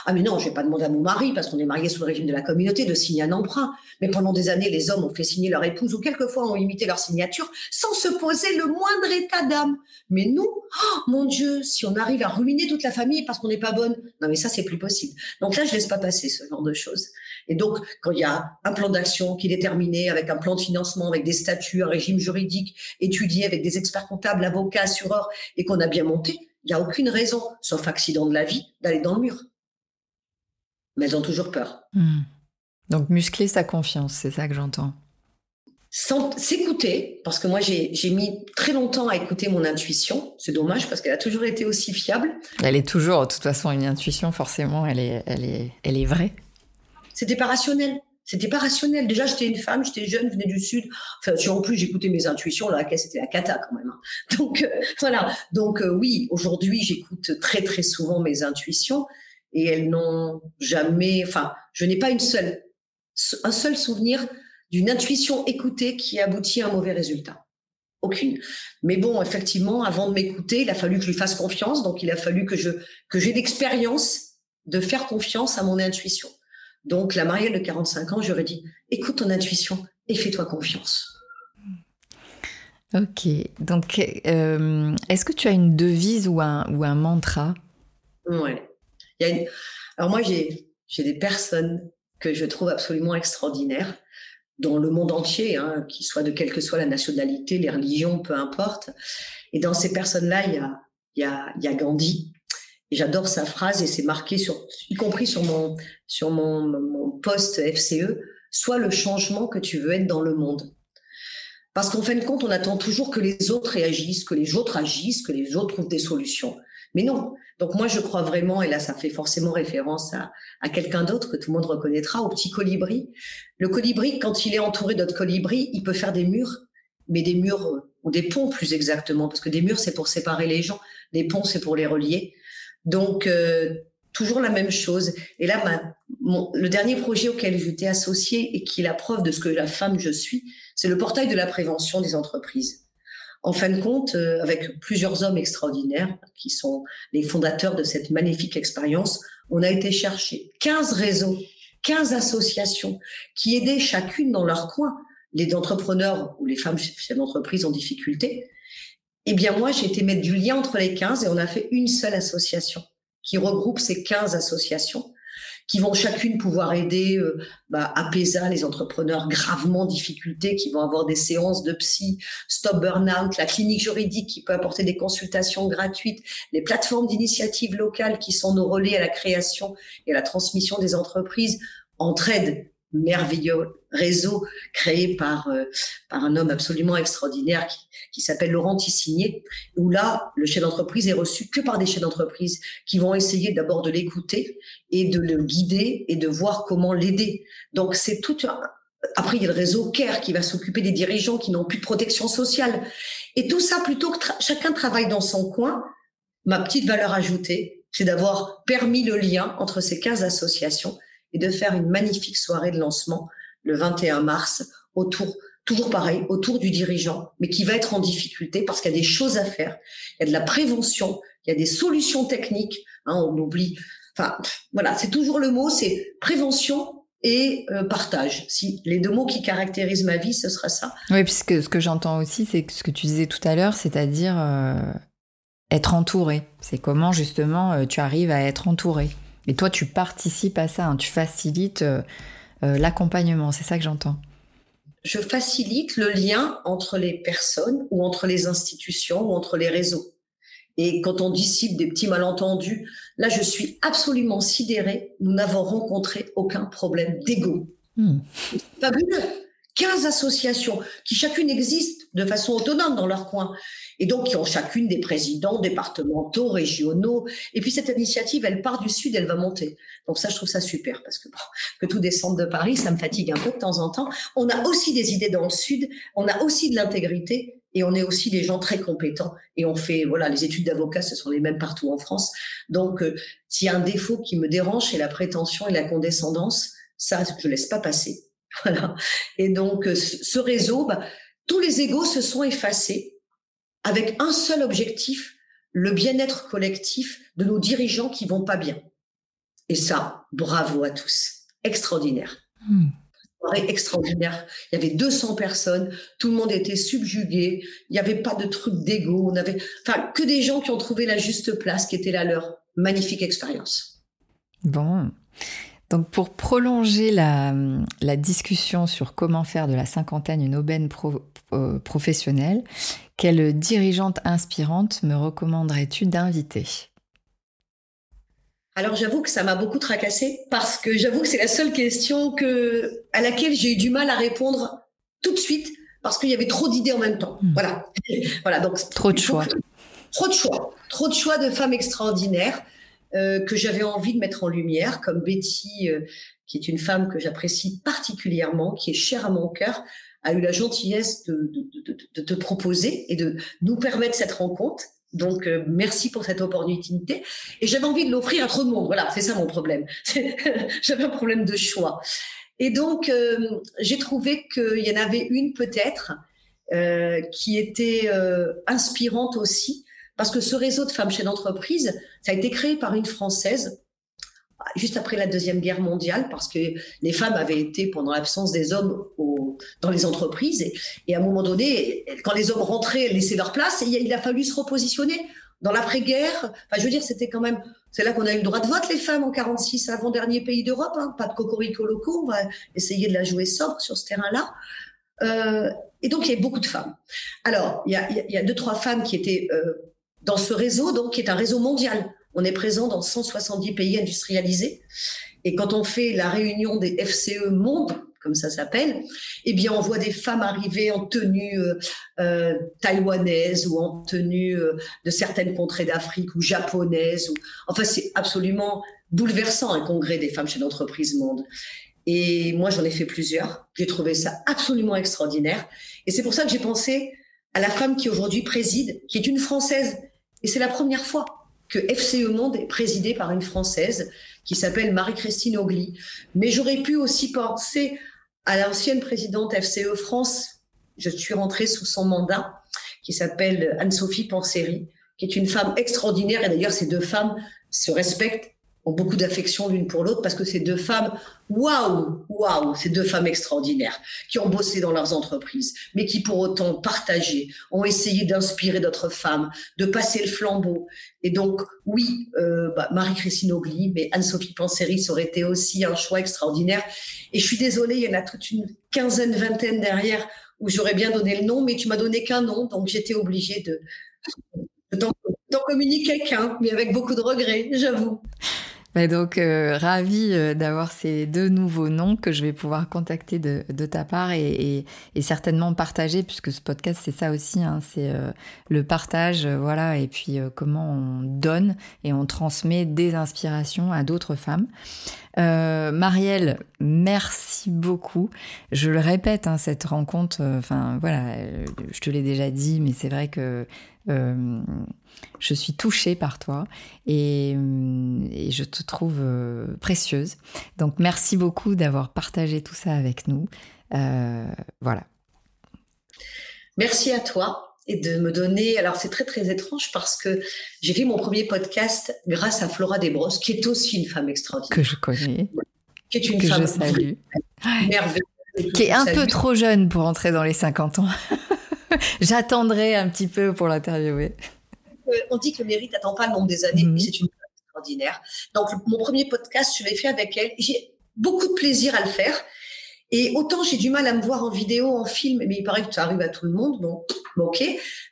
Ah mais non, je vais pas demander à mon mari, parce qu'on est marié sous le régime de la communauté, de signer un emprunt. Mais pendant des années, les hommes ont fait signer leur épouse ou quelquefois ont imité leur signature sans se poser le moindre état d'âme. Mais nous, oh, mon Dieu, si on arrive à ruiner toute la famille parce qu'on n'est pas bonne, non mais ça c'est plus possible. Donc là, je laisse pas passer ce genre de choses. Et donc, quand il y a un plan d'action qui est déterminé avec un plan de financement, avec des statuts, un régime juridique étudié avec des experts comptables, avocats, assureurs, et qu'on a bien monté, il n'y a aucune raison, sauf accident de la vie, d'aller dans le mur mais elles ont toujours peur. Hmm. Donc muscler sa confiance, c'est ça que j'entends. S'écouter, parce que moi j'ai mis très longtemps à écouter mon intuition. C'est dommage parce qu'elle a toujours été aussi fiable. Elle est toujours, de toute façon, une intuition, forcément, elle est, elle est, elle est vraie. C'était pas rationnel. C'était pas rationnel. Déjà, j'étais une femme, j'étais jeune, venais du sud. Enfin, en plus, j'écoutais mes intuitions. La c'était? La cata quand même. Hein. Donc euh, voilà. Donc euh, oui, aujourd'hui, j'écoute très très souvent mes intuitions et elles n'ont jamais, enfin, je n'ai pas une seule, un seul souvenir d'une intuition écoutée qui aboutit à un mauvais résultat. Aucune. Mais bon, effectivement, avant de m'écouter, il a fallu que je lui fasse confiance. Donc, il a fallu que je que j'ai l'expérience de faire confiance à mon intuition. Donc, la Marielle de 45 ans, j'aurais dit, écoute ton intuition et fais-toi confiance. Ok. Donc, euh, est-ce que tu as une devise ou un, ou un mantra? Ouais. Alors moi, j'ai des personnes que je trouve absolument extraordinaires dans le monde entier, hein, qui soit de quelle que soit la nationalité, les religions, peu importe. Et dans ces personnes-là, il y a, a Gandhi. Et j'adore sa phrase et c'est marqué y compris sur mon, sur mon, mon poste FCE, soit le changement que tu veux être dans le monde. Parce qu'en fin de compte, on attend toujours que les autres réagissent, que les autres agissent, que les autres trouvent des solutions. Mais non. Donc moi, je crois vraiment, et là, ça fait forcément référence à, quelqu'un d'autre que tout le monde reconnaîtra, au petit colibri. Le colibri, quand il est entouré d'autres colibris, il peut faire des murs, mais des murs ou des ponts plus exactement, parce que des murs, c'est pour séparer les gens, des ponts, c'est pour les relier. Donc euh, toujours la même chose. Et là, le dernier projet auquel j'étais associée et qui est la preuve de ce que la femme je suis, c'est le portail de la prévention des entreprises en fin de compte, euh, avec plusieurs hommes extraordinaires qui sont les fondateurs de cette magnifique expérience, on a été chercher 15 réseaux, 15 associations qui aidaient chacune dans leur coin les entrepreneurs ou les femmes chefs d'entreprise en difficulté. Eh bien, moi, j'ai été mettre du lien entre les 15 et on a fait une seule association qui regroupe ces 15 associations qui vont chacune pouvoir aider euh, bah, à PESA, les entrepreneurs gravement en difficulté, qui vont avoir des séances de psy, stop burnout, la clinique juridique qui peut apporter des consultations gratuites, les plateformes d'initiatives locales qui sont nos relais à la création et à la transmission des entreprises, entraide merveilleux réseau créé par, euh, par un homme absolument extraordinaire qui, qui s'appelle Laurent Tissigné, où là, le chef d'entreprise est reçu que par des chefs d'entreprise qui vont essayer d'abord de l'écouter et de le guider et de voir comment l'aider. Donc c'est tout un... Après, il y a le réseau CARE qui va s'occuper des dirigeants qui n'ont plus de protection sociale. Et tout ça, plutôt que chacun travaille dans son coin, ma petite valeur ajoutée, c'est d'avoir permis le lien entre ces 15 associations et de faire une magnifique soirée de lancement le 21 mars autour, toujours pareil, autour du dirigeant, mais qui va être en difficulté parce qu'il y a des choses à faire. Il y a de la prévention, il y a des solutions techniques. Hein, on oublie. Enfin, voilà, c'est toujours le mot, c'est prévention et euh, partage. Si les deux mots qui caractérisent ma vie, ce sera ça. Oui, puisque ce que j'entends aussi, c'est ce que tu disais tout à l'heure, c'est-à-dire euh, être entouré. C'est comment justement euh, tu arrives à être entouré. Et toi, tu participes à ça, hein. tu facilites euh, euh, l'accompagnement, c'est ça que j'entends. Je facilite le lien entre les personnes ou entre les institutions ou entre les réseaux. Et quand on dissipe des petits malentendus, là, je suis absolument sidérée. Nous n'avons rencontré aucun problème d'ego. Hmm. Fabuleux. 15 associations qui chacune existent de façon autonome dans leur coin et donc qui ont chacune des présidents départementaux, régionaux. Et puis cette initiative, elle part du sud, elle va monter. Donc ça, je trouve ça super parce que que tout descende de Paris, ça me fatigue un peu de temps en temps. On a aussi des idées dans le sud, on a aussi de l'intégrité et on est aussi des gens très compétents et on fait voilà les études d'avocat ce sont les mêmes partout en France donc euh, s'il y a un défaut qui me dérange c'est la prétention et la condescendance ça je laisse pas passer Voilà. Et donc, euh, ce réseau, bah, tous les égaux se sont effacés avec un seul objectif, le bien-être collectif de nos dirigeants qui vont pas bien. Et ça, bravo à tous. Extraordinaire. Hmm. Extraordinaire. Il y avait 200 personnes, tout le monde était subjugué, il n'y avait pas de truc d'ego, on avait, enfin, que des gens qui ont trouvé la juste place qui était la leur. Magnifique expérience. Bon. Donc pour prolonger la, discussion sur comment faire de la cinquantaine une aubaine euh, professionnelle, quelle dirigeante inspirante me recommanderais-tu d'inviter? Alors j'avoue que ça m'a beaucoup tracassé parce que j'avoue que c'est la seule question que, à laquelle j'ai eu du mal à répondre tout de suite parce qu'il y avait trop d'idées en même temps. Hmm. Voilà. voilà donc trop de choix. trop de choix. Trop de choix de femmes extraordinaires. Euh, que j'avais envie de mettre en lumière, comme Betty, euh, qui est une femme que j'apprécie particulièrement, qui est chère à mon cœur, a eu la gentillesse de, te proposer et de nous permettre cette rencontre. Donc, euh, merci pour cette opportunité. Et j'avais envie de l'offrir à trop de monde. Voilà, c'est ça mon problème. j'avais un problème de choix. Et donc, j'ai trouvé qu'il y en avait une peut-être qui était inspirante aussi, parce que ce réseau de femmes chefs d'entreprise, ça a été créé par une Française juste après la Deuxième Guerre mondiale, parce que les femmes avaient été, pendant l'absence des hommes, dans les entreprises. Et, à un moment donné, quand les hommes rentraient, laissaient leur place, et il a fallu se repositionner. Dans l'après-guerre, enfin, je veux dire, c'était quand même, c'est là qu'on a eu le droit de vote, les femmes, en 46, avant-dernier pays d'Europe, hein. pas de cocorico locaux, on va essayer de la jouer sobre sur ce terrain-là. Euh, et donc, il y a beaucoup de femmes. Alors, il y a, deux, trois femmes qui étaient euh, dans ce réseau, donc, qui est un réseau mondial. On est présent dans 170 pays industrialisés. Et quand on fait la réunion des FCE Monde, comme ça s'appelle, eh bien, on voit des femmes arriver en tenue euh, euh taïwanaise ou en tenue euh, de certaines contrées d'Afrique ou japonaise. Enfin, c'est absolument bouleversant un congrès des femmes chez l'entreprise Monde. Et moi, j'en ai fait plusieurs. J'ai trouvé ça absolument extraordinaire. Et c'est pour ça que j'ai pensé à la femme qui aujourd'hui préside, qui est une Française et c'est la première fois que FCE Monde est présidé par une Française qui s'appelle Marie-Christine Ogli. Mais j'aurais pu aussi penser à l'ancienne présidente FCE France. Je suis rentrée sous son mandat, qui s'appelle Anne-Sophie Panseri, qui est une femme extraordinaire. Et d'ailleurs, ces deux femmes se respectent ont beaucoup d'affection l'une pour l'autre parce que ces deux femmes, waouh, waouh, ces deux femmes extraordinaires qui ont bossé dans leurs entreprises, mais qui pour autant partagé, ont essayé d'inspirer d'autres femmes, de passer le flambeau. Et donc, oui, euh, bah, Marie-Christine Ogli, mais Anne-Sophie Panseri, ça aurait été aussi un choix extraordinaire. Et je suis désolée, il y en a toute une quinzaine, vingtaine derrière où j'aurais bien donné le nom, mais tu m'as donné qu'un nom, donc j'étais obligée de, de t'en communiquer qu'un, mais avec beaucoup de regrets, j'avoue. Donc, euh, ravie euh, d'avoir ces deux nouveaux noms que je vais pouvoir contacter de, ta part et, certainement partager, puisque ce podcast, c'est ça aussi, hein, c'est euh, le partage, voilà, et puis comment on donne et on transmet des inspirations à d'autres femmes. Marielle, merci beaucoup. Je le répète, hein, cette rencontre, enfin voilà, je te l'ai déjà dit, mais c'est vrai que euh, je suis touchée par toi et, euh, je te trouve euh, précieuse. Donc merci beaucoup d'avoir partagé tout ça avec nous. voilà. Merci à toi et de me donner. Alors c'est très très étrange parce que j'ai fait mon premier podcast grâce à Flora Desbrosses, qui est aussi une femme extraordinaire. Que je connais. Qui est une que femme je salue. merveilleuse. Qui est un peu trop jeune pour entrer dans les 50 ans. J'attendrai un petit peu pour l'interviewer. On dit que le mérite n'attend pas le nombre des années, mais mhm. c'est une extraordinaire. Donc, mon premier podcast, je l'ai fait avec elle. J'ai beaucoup de plaisir à le faire. Et autant j'ai du mal à me voir en vidéo, en film, mais il paraît que ça arrive à tout le monde. Bon, ok.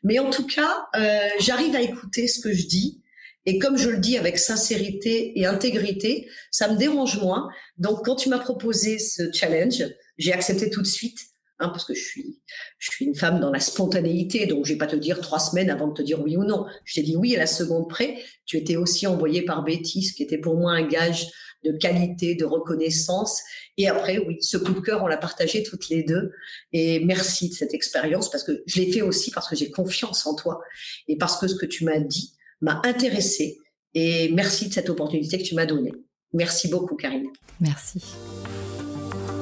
Mais en tout cas, euh, j'arrive à écouter ce que je dis. Et comme je le dis avec sincérité et intégrité, ça me dérange moins. Donc, quand tu m'as proposé ce challenge, j'ai accepté tout de suite. Hein, parce que je suis, je suis une femme dans la spontanéité, donc je vais pas te dire trois semaines avant de te dire oui ou non. Je t'ai dit oui à la seconde près. Tu étais aussi envoyée par Betty, ce qui était pour moi un gage de qualité, de reconnaissance. Et après, oui, ce coup de cœur, on l'a partagé toutes les deux. Et merci de cette expérience parce que je l'ai fait aussi parce que j'ai confiance en toi et parce que ce que tu m'as dit m'a intéressée. Et merci de cette opportunité que tu m'as donnée. Merci beaucoup, Karine. Merci.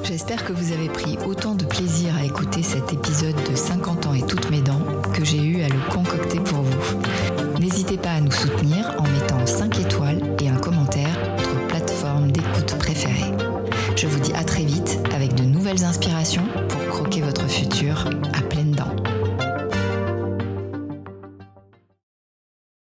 J'espère que vous avez pris autant de plaisir à écouter cet épisode de 50 ans et toutes mes dents que j'ai eu à le concocter pour vous. N'hésitez pas à nous soutenir en mettant 5